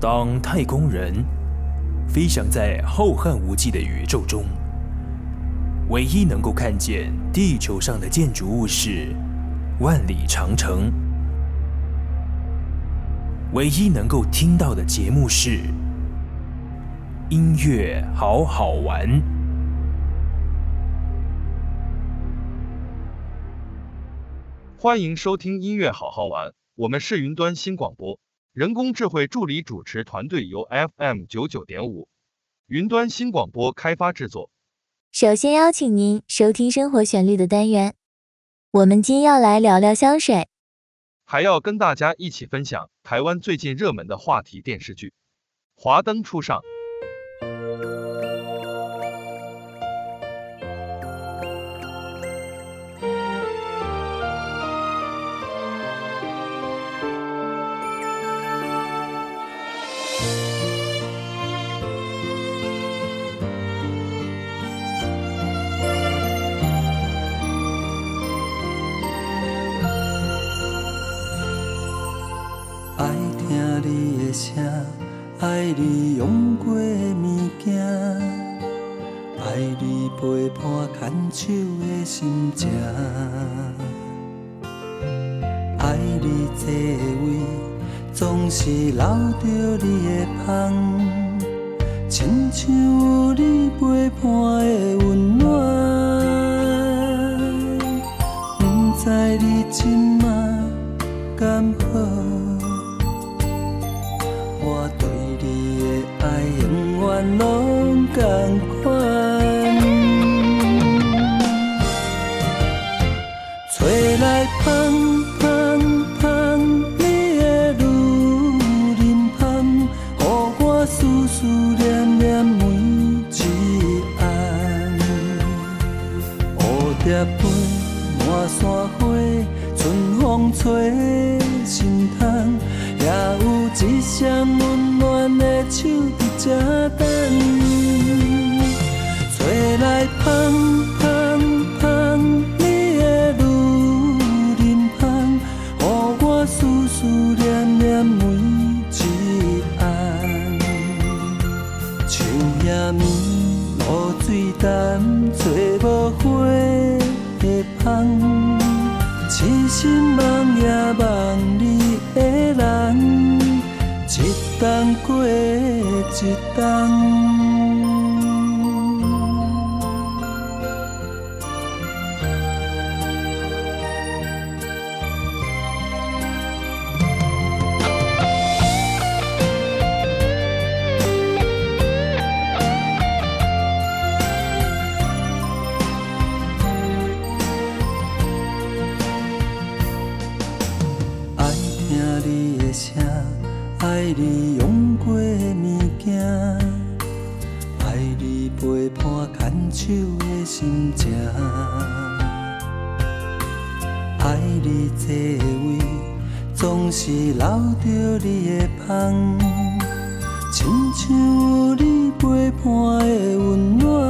当太空人飞翔在浩瀚无际的宇宙中，唯一能够看见地球上的建筑物是万里长城，唯一能够听到的节目是音乐好好玩。欢迎收听音乐好好玩，我们是云端新广播。人工智慧助理主持团队由 FM 九九点五云端新广播开发制作。首先邀请您收听生活旋律的单元，我们今要来聊聊香水，还要跟大家一起分享台湾最近热门的话题电视剧《华灯初上》。拢同亲像有你陪伴的温暖。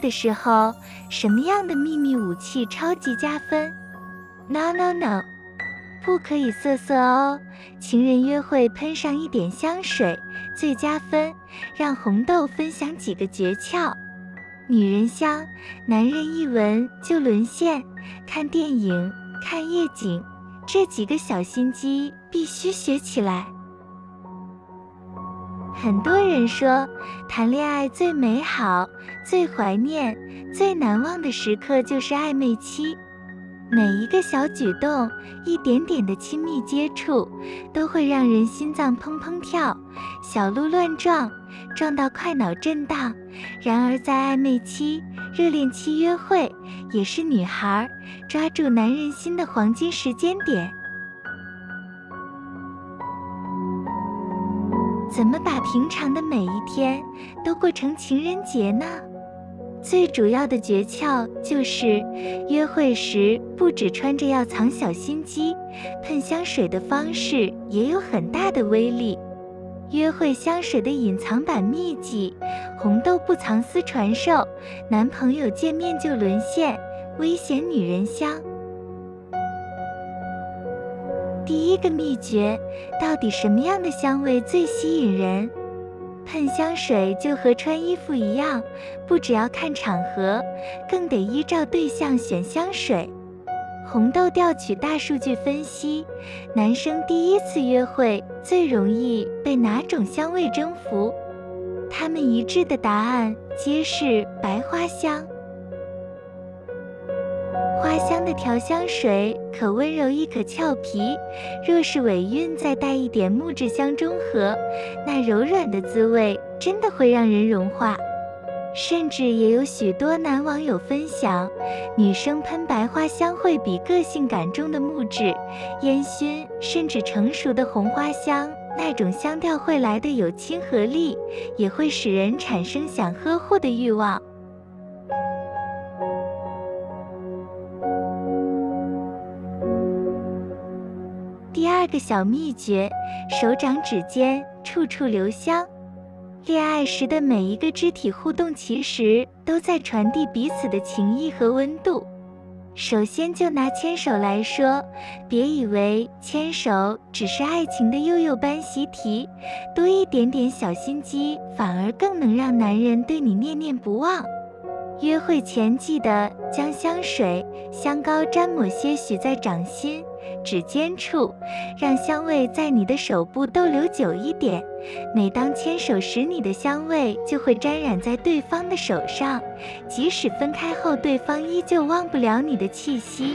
的时候，什么样的秘密武器超级加分？No No No，不可以色色哦。情人约会喷上一点香水最加分。让红豆分享几个诀窍：女人香，男人一闻就沦陷。看电影、看夜景，这几个小心机必须学起来。很多人说，谈恋爱最美好、最怀念、最难忘的时刻就是暧昧期。每一个小举动、一点点的亲密接触，都会让人心脏砰砰跳、小鹿乱撞，撞到快脑震荡。然而，在暧昧期、热恋期约会，也是女孩抓住男人心的黄金时间点。怎么把平常的每一天都过成情人节呢？最主要的诀窍就是，约会时不只穿着要藏小心机，喷香水的方式也有很大的威力。约会香水的隐藏版秘籍：红豆不藏私传授，男朋友见面就沦陷，危险女人香。第一个秘诀，到底什么样的香味最吸引人？喷香水就和穿衣服一样，不只要看场合，更得依照对象选香水。红豆调取大数据分析，男生第一次约会最容易被哪种香味征服？他们一致的答案皆是白花香。花香的调香水可温柔亦可俏皮，若是尾韵再带一点木质香中和，那柔软的滋味真的会让人融化。甚至也有许多男网友分享，女生喷白花香会比个性感重的木质、烟熏甚至成熟的红花香，那种香调会来的有亲和力，也会使人产生想呵护的欲望。第二个小秘诀，手掌指尖处处留香。恋爱时的每一个肢体互动，其实都在传递彼此的情谊和温度。首先就拿牵手来说，别以为牵手只是爱情的幼幼班习题，多一点点小心机，反而更能让男人对你念念不忘。约会前记得将香水、香膏沾抹些许在掌心。指尖处，让香味在你的手部逗留久一点。每当牵手时，你的香味就会沾染在对方的手上，即使分开后，对方依旧忘不了你的气息。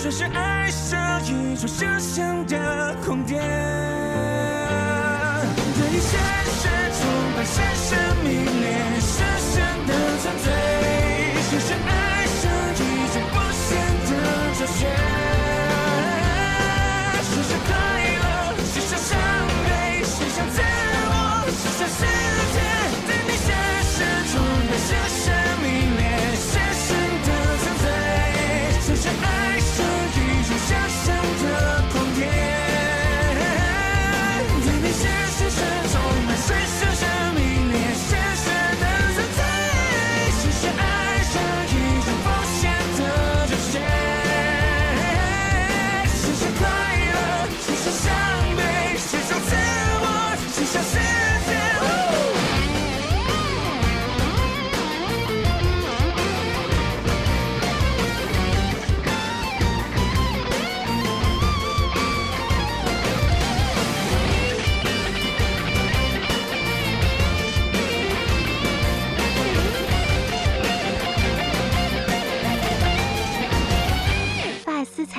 粹，是爱，是一种想象的空间。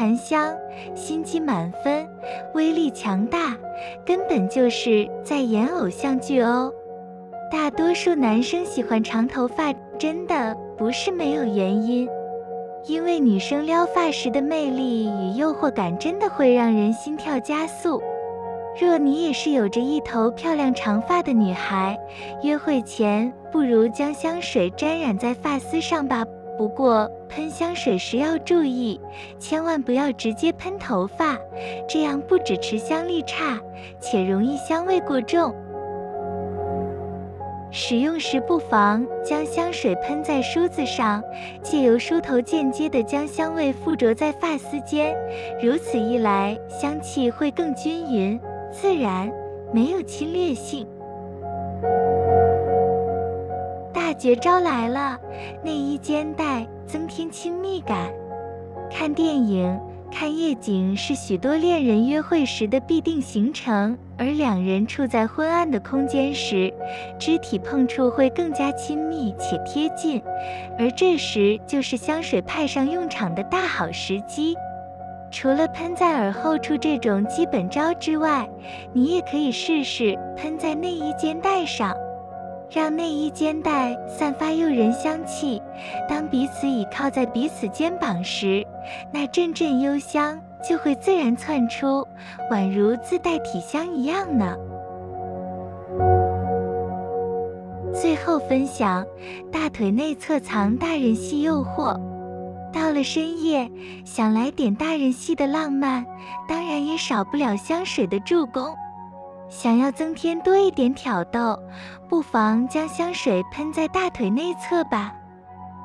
檀香心机满分，威力强大，根本就是在演偶像剧哦。大多数男生喜欢长头发，真的不是没有原因，因为女生撩发时的魅力与诱惑感，真的会让人心跳加速。若你也是有着一头漂亮长发的女孩，约会前不如将香水沾染在发丝上吧。不过喷香水时要注意，千万不要直接喷头发，这样不只持香力差，且容易香味过重。使用时不妨将香水喷在梳子上，借由梳头间接的将香味附着在发丝间，如此一来，香气会更均匀、自然，没有侵略性。大绝招来了，内衣肩带增添亲密感。看电影、看夜景是许多恋人约会时的必定行程，而两人处在昏暗的空间时，肢体碰触会更加亲密且贴近，而这时就是香水派上用场的大好时机。除了喷在耳后处这种基本招之外，你也可以试试喷在内衣肩带上。让内衣肩带散发诱人香气，当彼此倚靠在彼此肩膀时，那阵阵幽香就会自然窜出，宛如自带体香一样呢。最后分享，大腿内侧藏大人系诱惑。到了深夜，想来点大人系的浪漫，当然也少不了香水的助攻。想要增添多一点挑逗，不妨将香水喷在大腿内侧吧。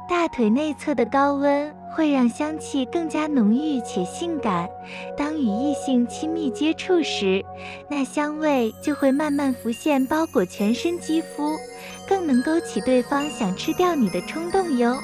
大腿内侧的高温会让香气更加浓郁且性感。当与异性亲密接触时，那香味就会慢慢浮现，包裹全身肌肤，更能勾起对方想吃掉你的冲动哟。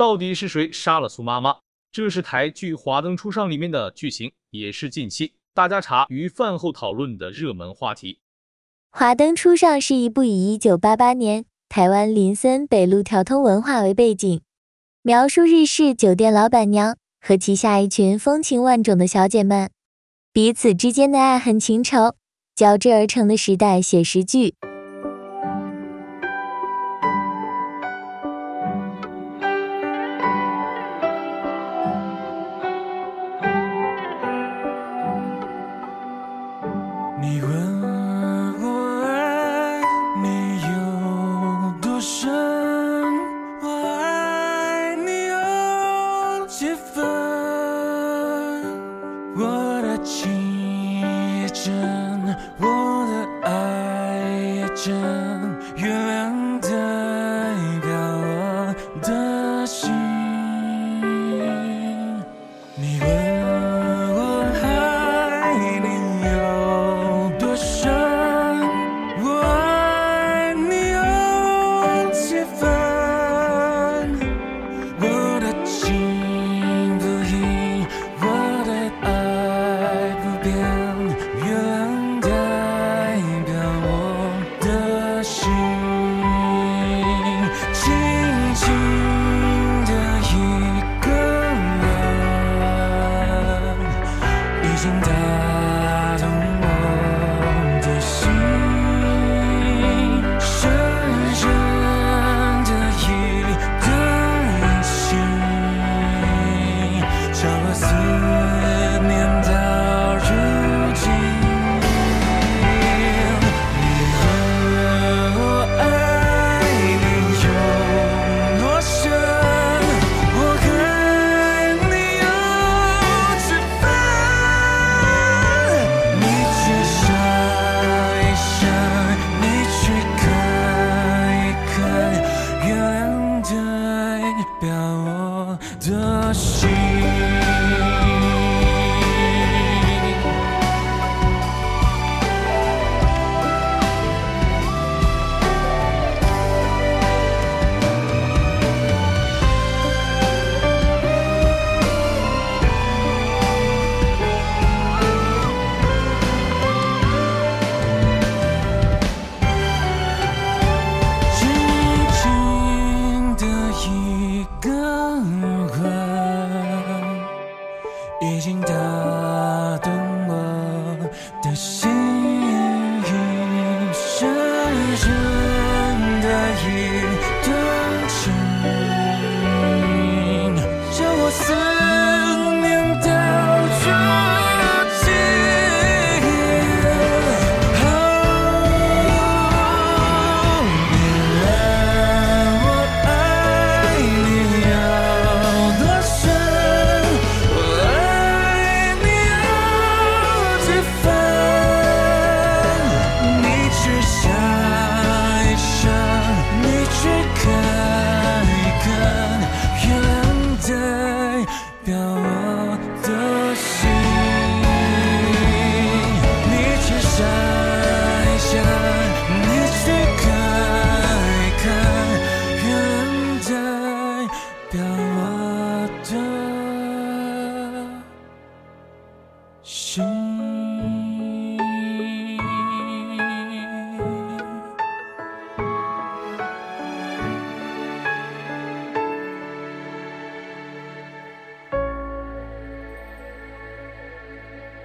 到底是谁杀了苏妈妈？这是台剧《华灯初上》里面的剧情，也是近期大家茶余饭后讨论的热门话题。《华灯初上》是一部以一九八八年台湾林森北路调通文化为背景，描述日式酒店老板娘和旗下一群风情万种的小姐们彼此之间的爱恨情仇交织而成的时代写实剧。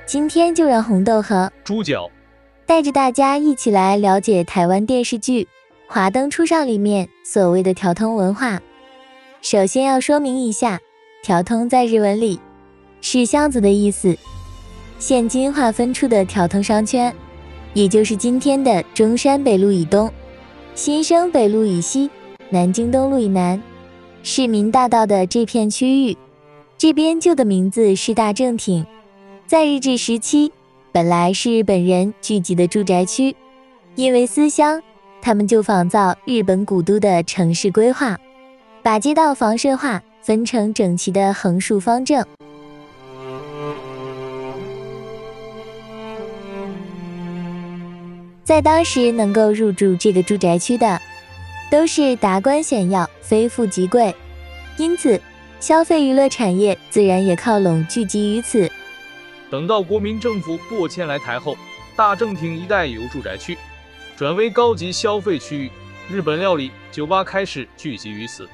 今天就让红豆和猪脚带着大家一起来了解台湾电视剧《华灯初上》里面所谓的条通文化。首先要说明一下，条通在日文里是巷子的意思。现今划分出的条通商圈，也就是今天的中山北路以东、新生北路以西、南京东路以南、市民大道的这片区域。这边旧的名字是大正町，在日治时期，本来是日本人聚集的住宅区，因为思乡，他们就仿造日本古都的城市规划，把街道房舍化，分成整齐的横竖方正。在当时能够入住这个住宅区的，都是达官显要，非富即贵，因此消费娱乐产业自然也靠拢聚集于此。等到国民政府搬迁来台后，大正町一带由住宅区转为高级消费区域，日本料理酒吧开始聚集于此。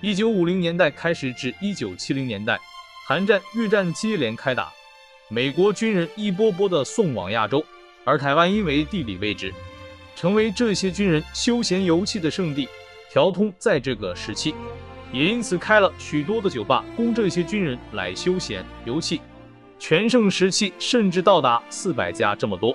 一九五零年代开始至一九七零年代，韩战、越战接连开打，美国军人一波波的送往亚洲。而台湾因为地理位置，成为这些军人休闲游憩的圣地。条通在这个时期，也因此开了许多的酒吧，供这些军人来休闲游憩。全盛时期甚至到达四百家这么多。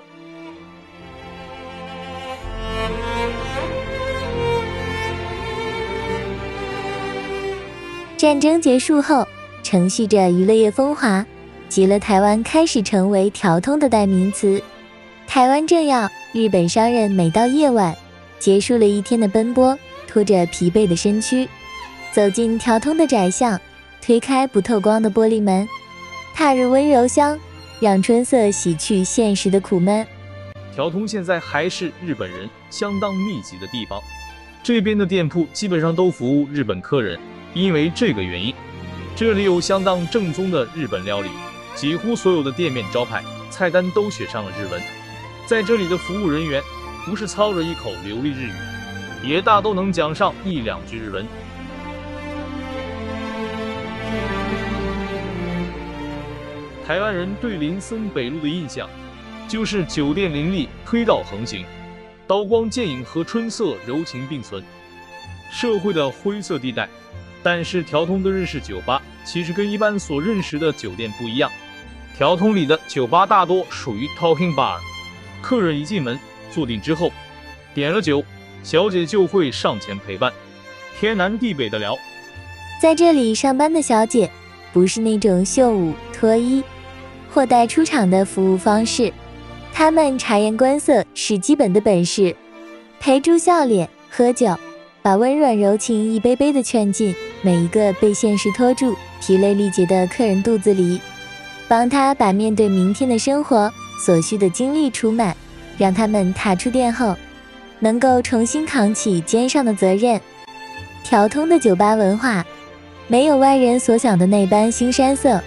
战争结束后，承续着娱乐业风华，极乐台湾开始成为条通的代名词。台湾政要、日本商人每到夜晚，结束了一天的奔波，拖着疲惫的身躯，走进条通的窄巷，推开不透光的玻璃门，踏入温柔乡，让春色洗去现实的苦闷。条通现在还是日本人相当密集的地方，这边的店铺基本上都服务日本客人，因为这个原因，这里有相当正宗的日本料理，几乎所有的店面招牌、菜单都写上了日文。在这里的服务人员，不是操着一口流利日语，也大都能讲上一两句日文。台湾人对林森北路的印象，就是酒店林立，推倒横行，刀光剑影和春色柔情并存，社会的灰色地带。但是条通的日式酒吧，其实跟一般所认识的酒店不一样，条通里的酒吧大多属于 talking bar。客人一进门坐定之后，点了酒，小姐就会上前陪伴，天南地北的聊。在这里上班的小姐，不是那种秀舞脱衣或带出场的服务方式，他们察言观色是基本的本事，陪住笑脸喝酒，把温软柔情一杯杯的劝进每一个被现实拖住、疲累力竭的客人肚子里，帮他把面对明天的生活。所需的精力储满，让他们踏出店后，能够重新扛起肩上的责任。条通的酒吧文化，没有外人所想的那般腥膻色，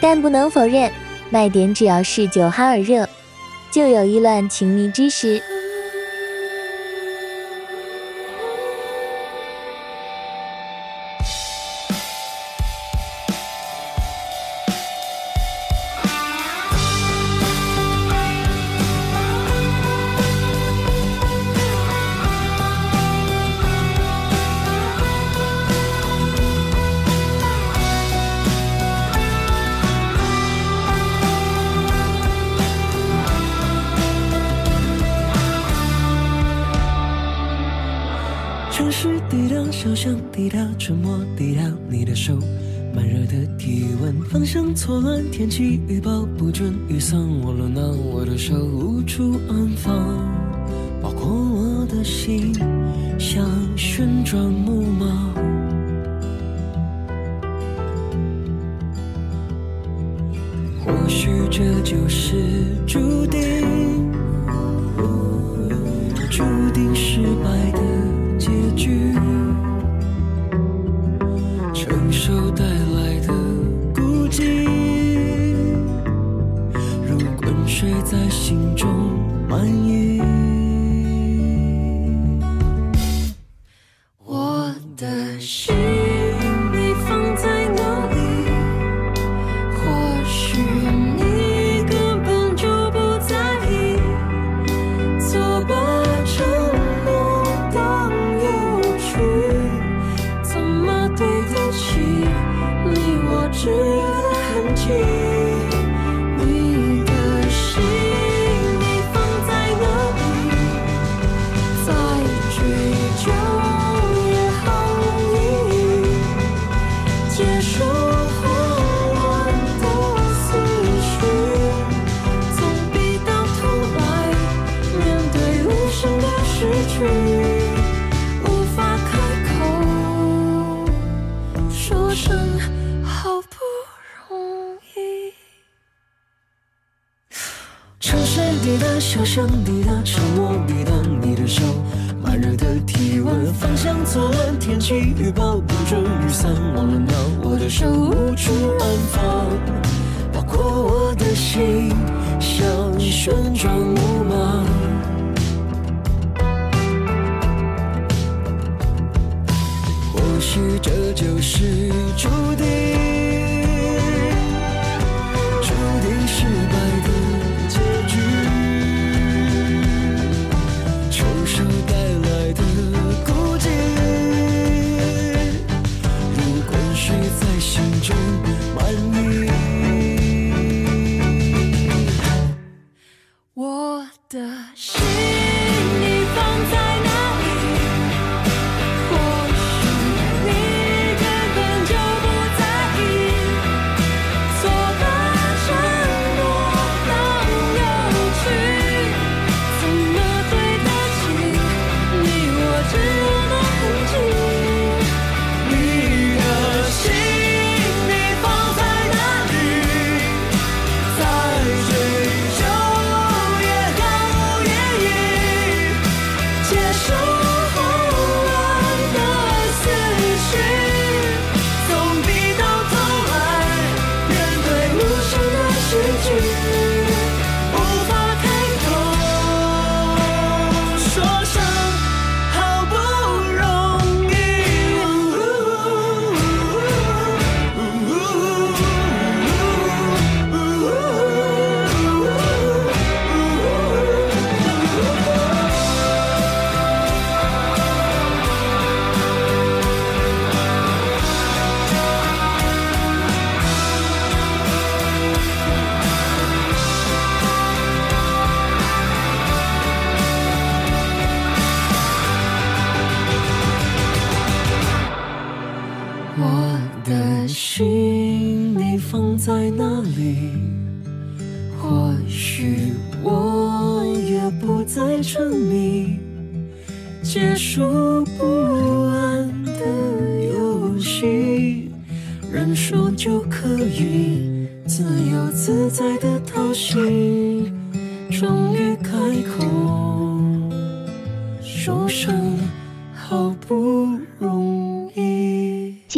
但不能否认，卖点只要是酒哈尔热，就有意乱情迷之时。天气预报不准，雨伞忘了拿，我的手无处安放。包括我的心像旋转木马，或许这就是注定。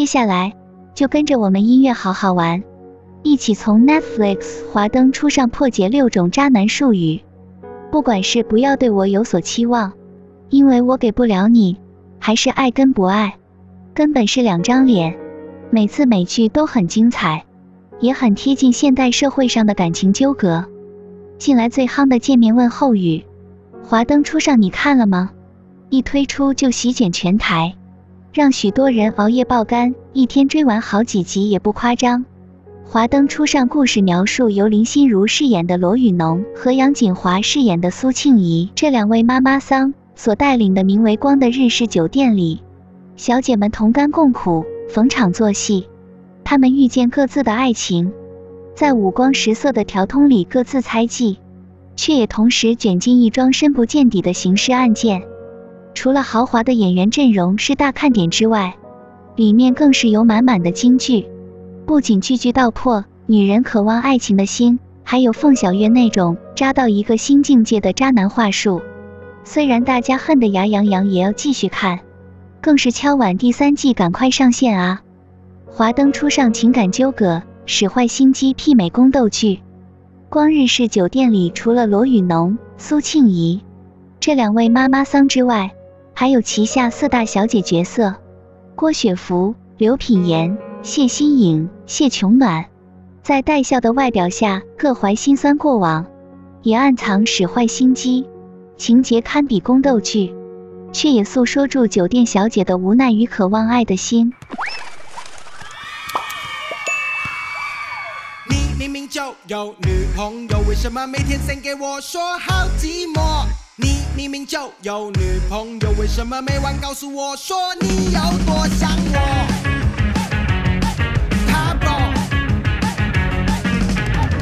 下来就跟着我们音乐好好玩，一起从 Netflix 华灯初上破解六种渣男术语。不管是不要对我有所期望，因为我给不了你，还是爱跟不爱，根本是两张脸。每次每句都很精彩，也很贴近现代社会上的感情纠葛。近来最夯的见面问候语，华灯初上你看了吗？一推出就席卷全台。让许多人熬夜爆肝，一天追完好几集也不夸张。华灯初上故事描述由林心如饰演的罗雨侬和杨锦华饰演的苏庆仪这两位妈妈桑所带领的名为“光”的日式酒店里，小姐们同甘共苦，逢场作戏。她们遇见各自的爱情，在五光十色的条通里各自猜忌，却也同时卷进一桩深不见底的刑事案件。除了豪华的演员阵容是大看点之外，里面更是有满满的金句，不仅句句道破女人渴望爱情的心，还有凤小岳那种渣到一个新境界的渣男话术。虽然大家恨得牙痒痒，也要继续看，更是敲碗第三季赶快上线啊！华灯初上情感纠葛，使坏心机媲美宫斗剧。光日式酒店里，除了罗雨侬、苏庆仪这两位妈妈桑之外，还有旗下四大小姐角色：郭雪芙、刘品言、谢欣颖、谢琼暖，在带笑的外表下，各怀心酸过往，也暗藏使坏心机，情节堪比宫斗剧，却也诉说住酒店小姐的无奈与渴望爱的心。你明明就有女朋友，为什么每天先给我说好寂寞？你明明就有女朋友，为什么每晚告诉我说你有多想我他不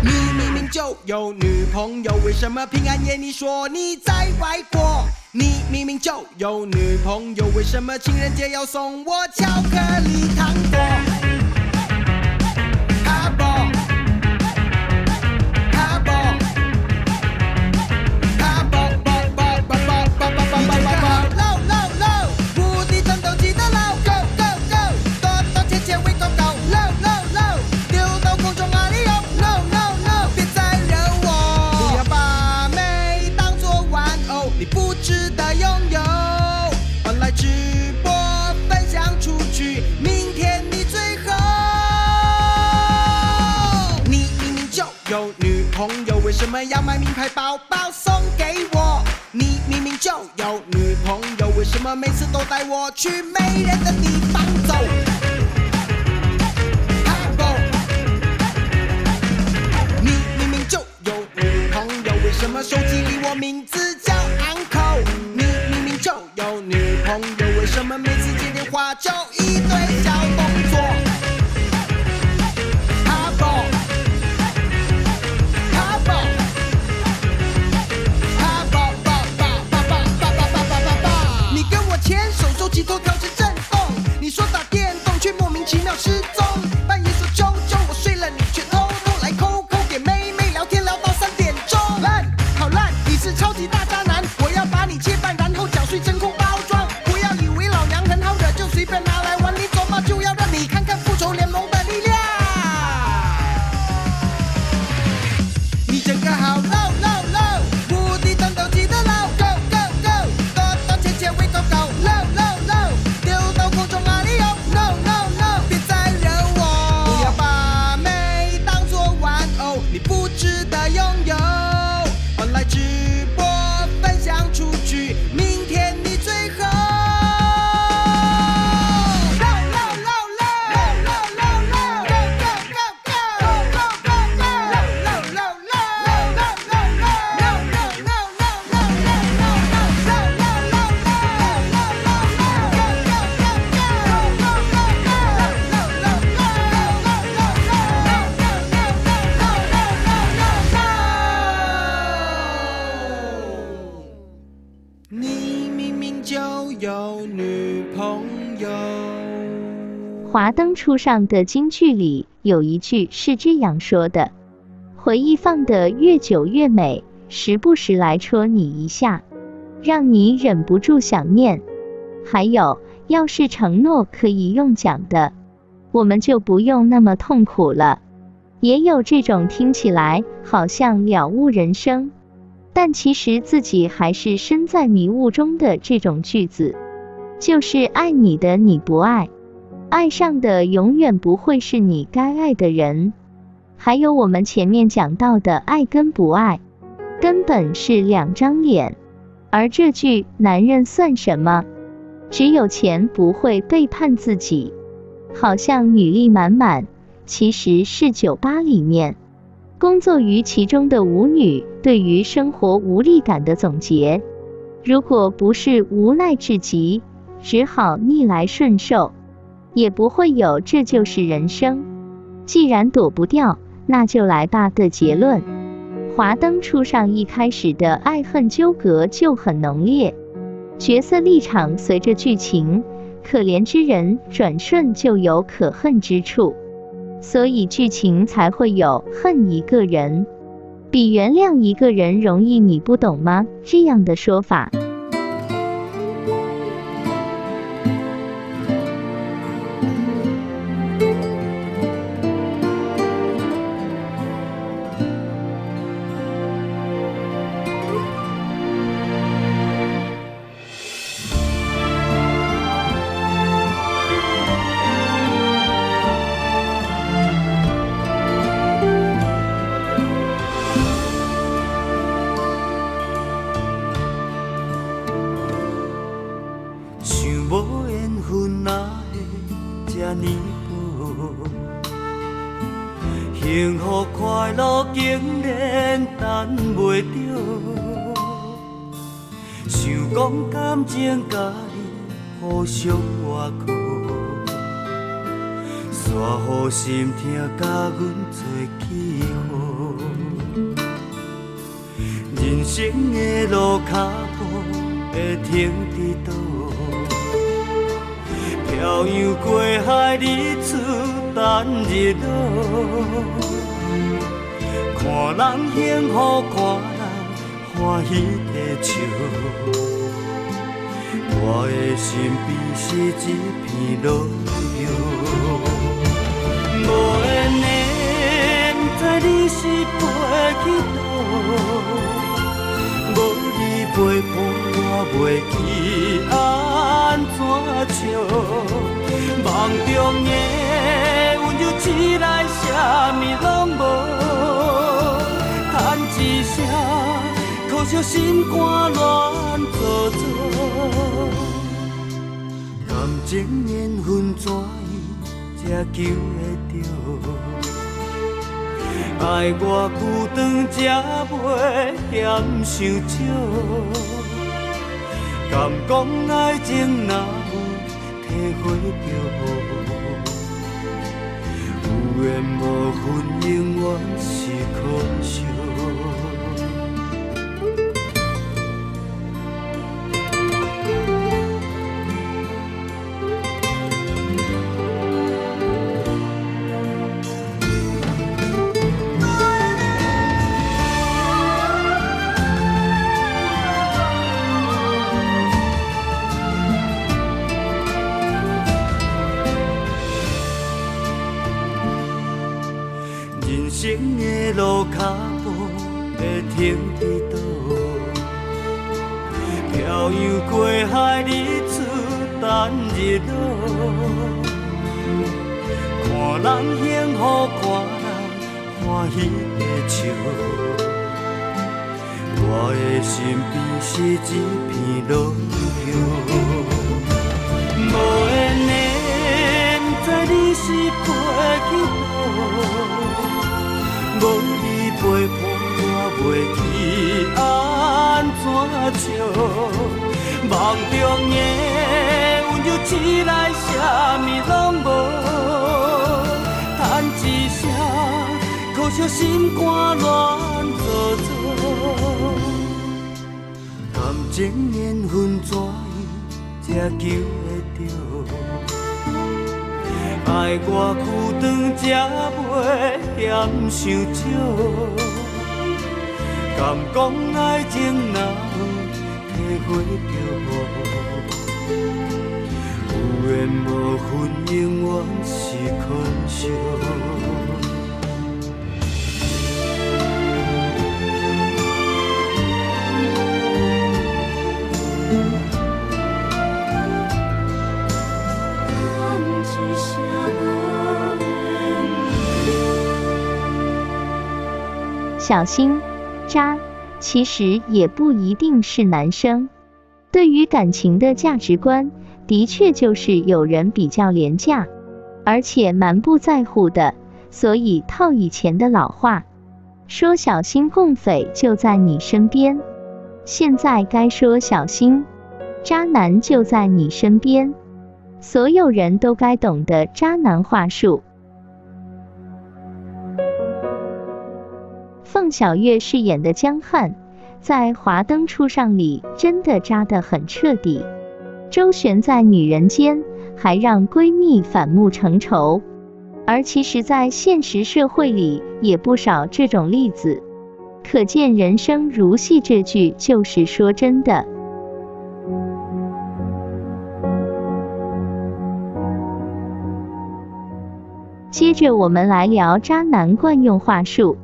你明明就有女朋友，为什么平安夜你说你在外国？你明明就有女朋友，为什么情人节要送我巧克力糖果？女朋友，为什么每次都带我去没人的地方？上的京剧里有一句是这样说的：“回忆放得越久越美，时不时来戳你一下，让你忍不住想念。”还有，要是承诺可以用讲的，我们就不用那么痛苦了。也有这种听起来好像了悟人生，但其实自己还是身在迷雾中的这种句子，就是爱你的你不爱。爱上的永远不会是你该爱的人。还有我们前面讲到的爱跟不爱，根本是两张脸。而这句“男人算什么？只有钱不会背叛自己”，好像女力满满，其实是酒吧里面工作于其中的舞女对于生活无力感的总结。如果不是无奈至极，只好逆来顺受。也不会有这就是人生。既然躲不掉，那就来吧的结论。华灯初上一开始的爱恨纠葛就很浓烈，角色立场随着剧情，可怜之人转瞬就有可恨之处，所以剧情才会有恨一个人比原谅一个人容易，你不懂吗？这样的说法。幸福，看人欢喜地笑。我的身边是一片落叶，无缘的不知你是飞去倒，无你陪伴。我袂记安怎笑，梦中的温柔醒来，啥物拢无，一声，可惜心肝乱糟糟。感情缘分怎样才求会着？爱我久长才袂嫌伤少。敢讲爱情若有体会着，有缘无分永远是可惜。笑。我的身边是一片落叶，无缘的，不知你是飞去倒。无你陪伴，我袂记安怎笑。梦中的温柔醒来，啥物拢无，可惜心肝乱糟糟。感情缘分怎样才求会着？爱我久长才袂嫌伤少，敢讲爱情若有体会着无，有缘无分永远是可惜。小心，渣其实也不一定是男生。对于感情的价值观，的确就是有人比较廉价，而且蛮不在乎的。所以套以前的老话，说小心共匪就在你身边。现在该说小心，渣男就在你身边。所有人都该懂得渣男话术。小月饰演的江汉，在《华灯初上》里真的渣得很彻底，周旋在女人间，还让闺蜜反目成仇。而其实，在现实社会里也不少这种例子，可见人生如戏，这句就是说真的。接着我们来聊渣男惯用话术。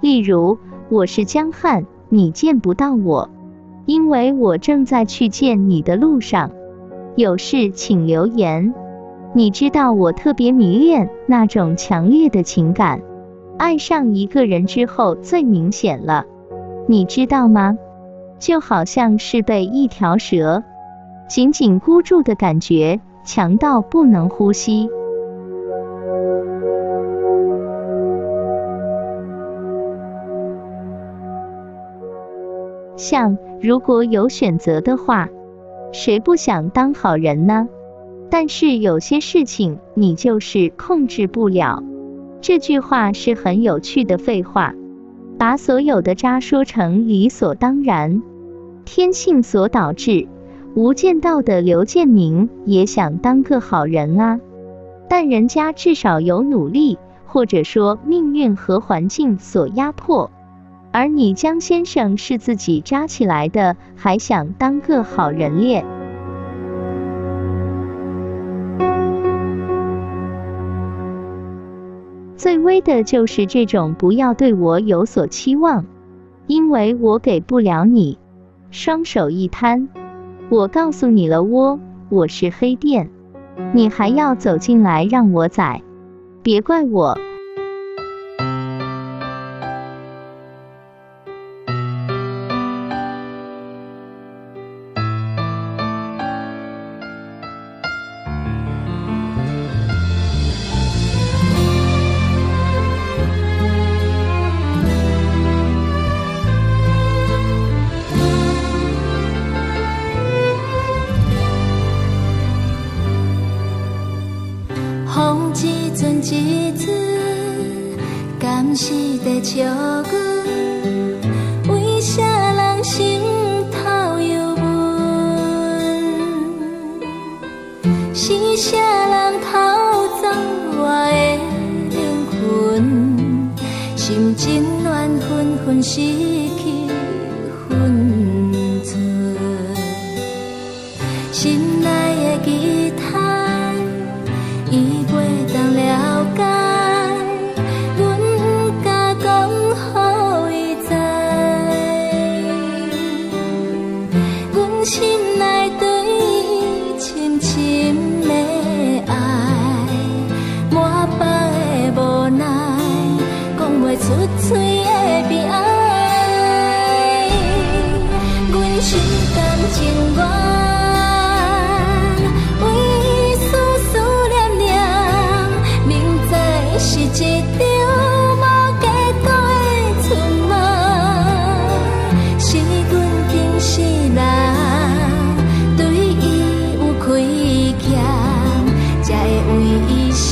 例如，我是江汉，你见不到我，因为我正在去见你的路上。有事请留言。你知道我特别迷恋那种强烈的情感，爱上一个人之后最明显了，你知道吗？就好像是被一条蛇紧紧箍住的感觉，强到不能呼吸。像如果有选择的话，谁不想当好人呢？但是有些事情你就是控制不了。这句话是很有趣的废话，把所有的渣说成理所当然。天性所导致。无间道的刘建明也想当个好人啊，但人家至少有努力，或者说命运和环境所压迫。而你江先生是自己扎起来的，还想当个好人咧？最危的就是这种不要对我有所期望，因为我给不了你。双手一摊，我告诉你了喔，我是黑店，你还要走进来让我宰，别怪我。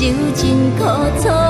受尽苦楚。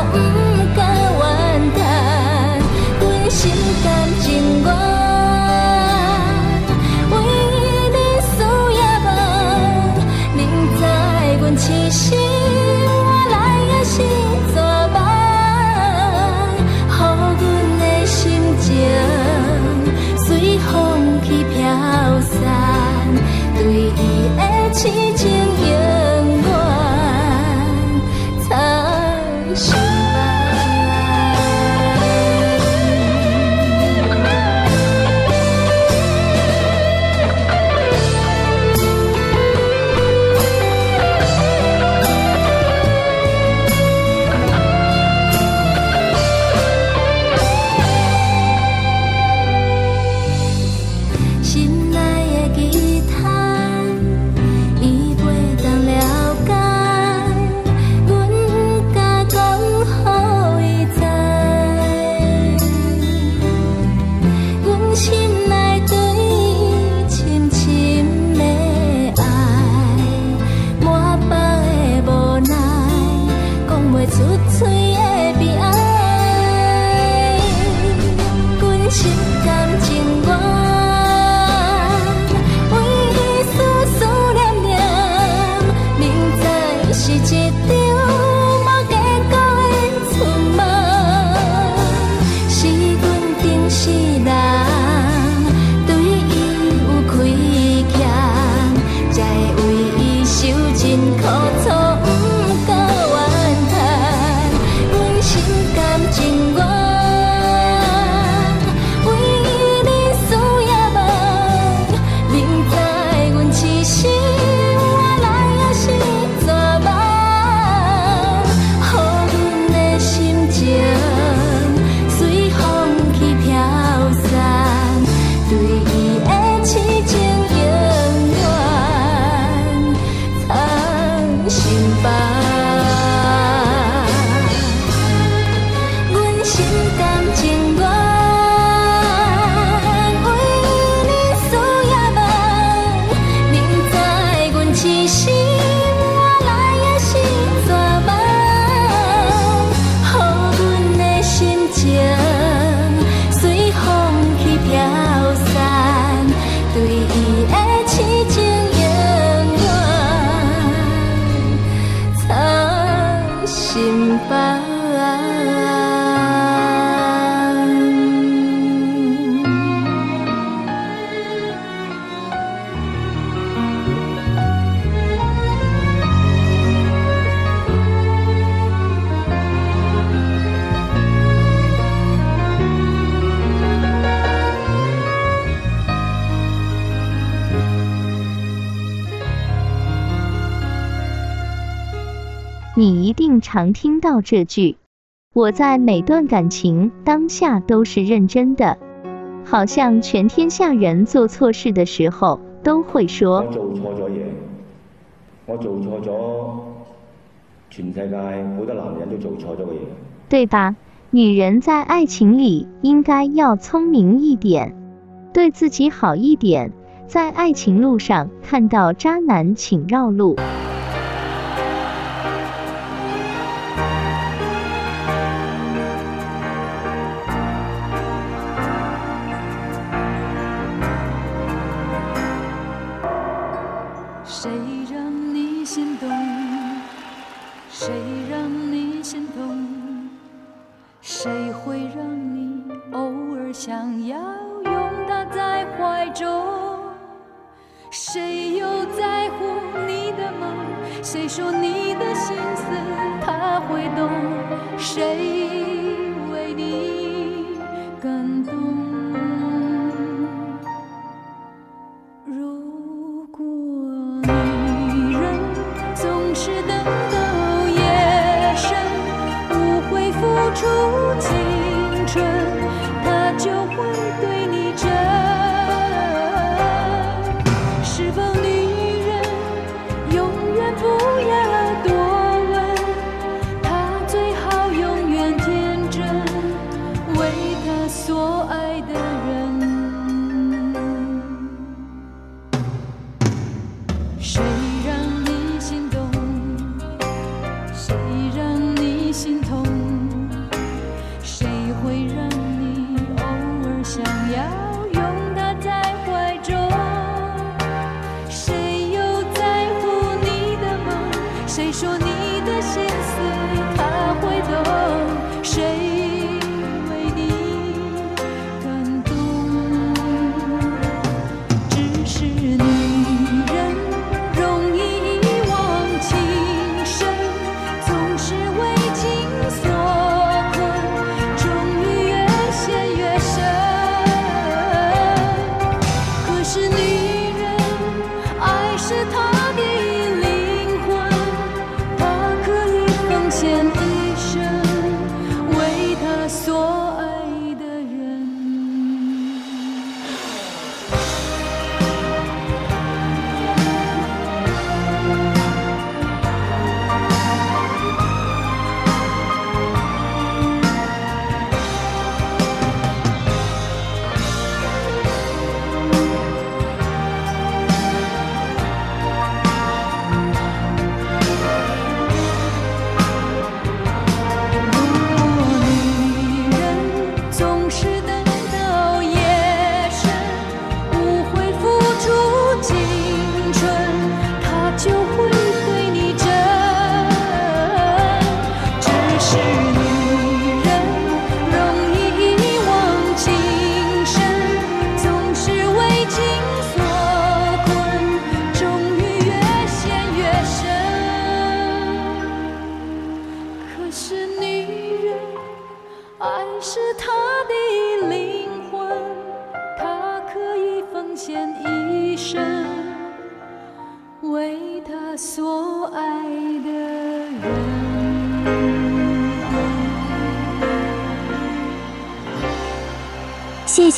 到这句。我在每段感情当下都是认真的，好像全天下人做错事的时候都会说。我做错咗嘢，我做错咗全世界好多男人都做错咗嘅嘢，对吧？女人在爱情里应该要聪明一点，对自己好一点，在爱情路上看到渣男请绕路。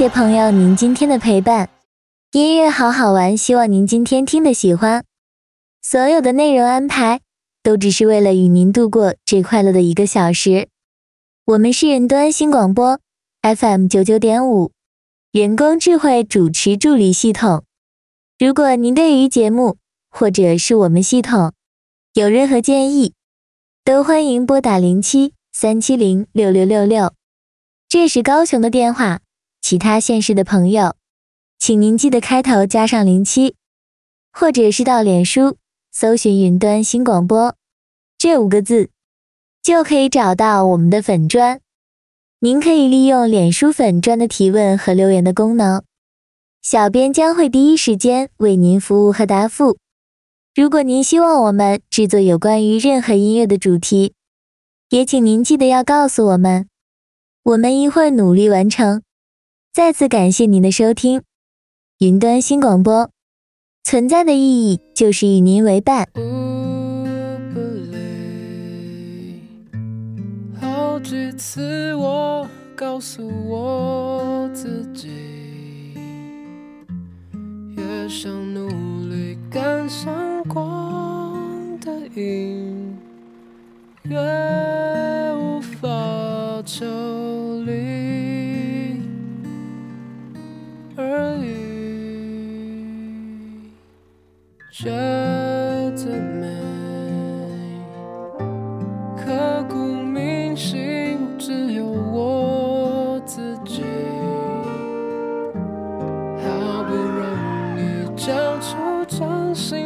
谢朋友您今天的陪伴，音乐好好玩，希望您今天听的喜欢。所有的内容安排都只是为了与您度过最快乐的一个小时。我们是人端新广播 FM 九九点五，人工智慧主持助理系统。如果您对于节目或者是我们系统有任何建议，都欢迎拨打零七三七零六六六六，这是高雄的电话。其他县市的朋友，请您记得开头加上零七，或者是到脸书搜寻“云端新广播”这五个字，就可以找到我们的粉砖。您可以利用脸书粉砖的提问和留言的功能，小编将会第一时间为您服务和答复。如果您希望我们制作有关于任何音乐的主题，也请您记得要告诉我们，我们一会努力完成。再次感谢您的收听，云端新广播，存在的意义就是与您为伴。不不累几次我告诉我自己，越想努力赶上光的影，越无法抽离而已。却最美，刻骨铭心，只有我自己。好不容易交出真心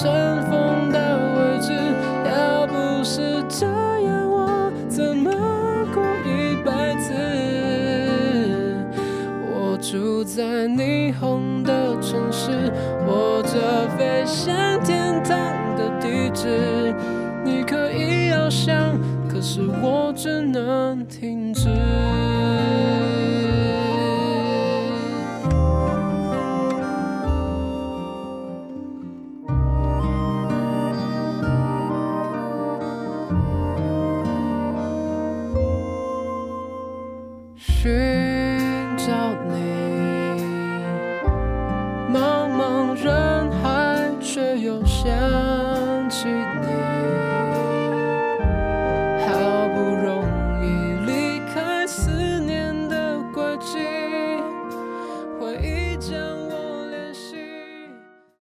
尘封的位置。要不是这样，我怎么过一辈子？我住在霓虹的城市，握着飞向天堂的地址。你可以翱翔，可是我只能停止。